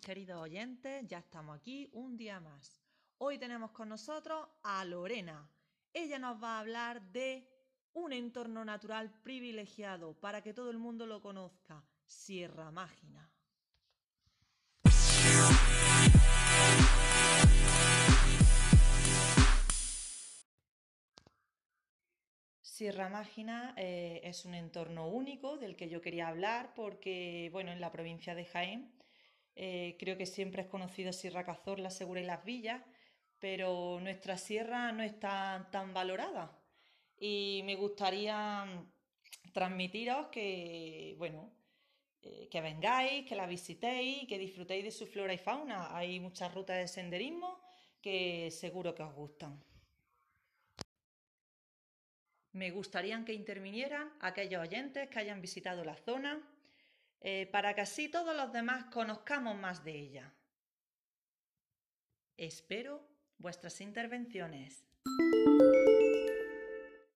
queridos oyentes, ya estamos aquí un día más. Hoy tenemos con nosotros a Lorena. Ella nos va a hablar de un entorno natural privilegiado para que todo el mundo lo conozca, Sierra Mágina. Sierra Mágina eh, es un entorno único del que yo quería hablar porque, bueno, en la provincia de Jaén eh, creo que siempre es conocido Sierra Cazorla, Segura y Las Villas, pero nuestra sierra no está tan valorada. Y me gustaría mm, transmitiros que, bueno, eh, que vengáis, que la visitéis, que disfrutéis de su flora y fauna. Hay muchas rutas de senderismo que seguro que os gustan. Me gustaría que intervinieran aquellos oyentes que hayan visitado la zona eh, para que así todos los demás conozcamos más de ella. Espero vuestras intervenciones.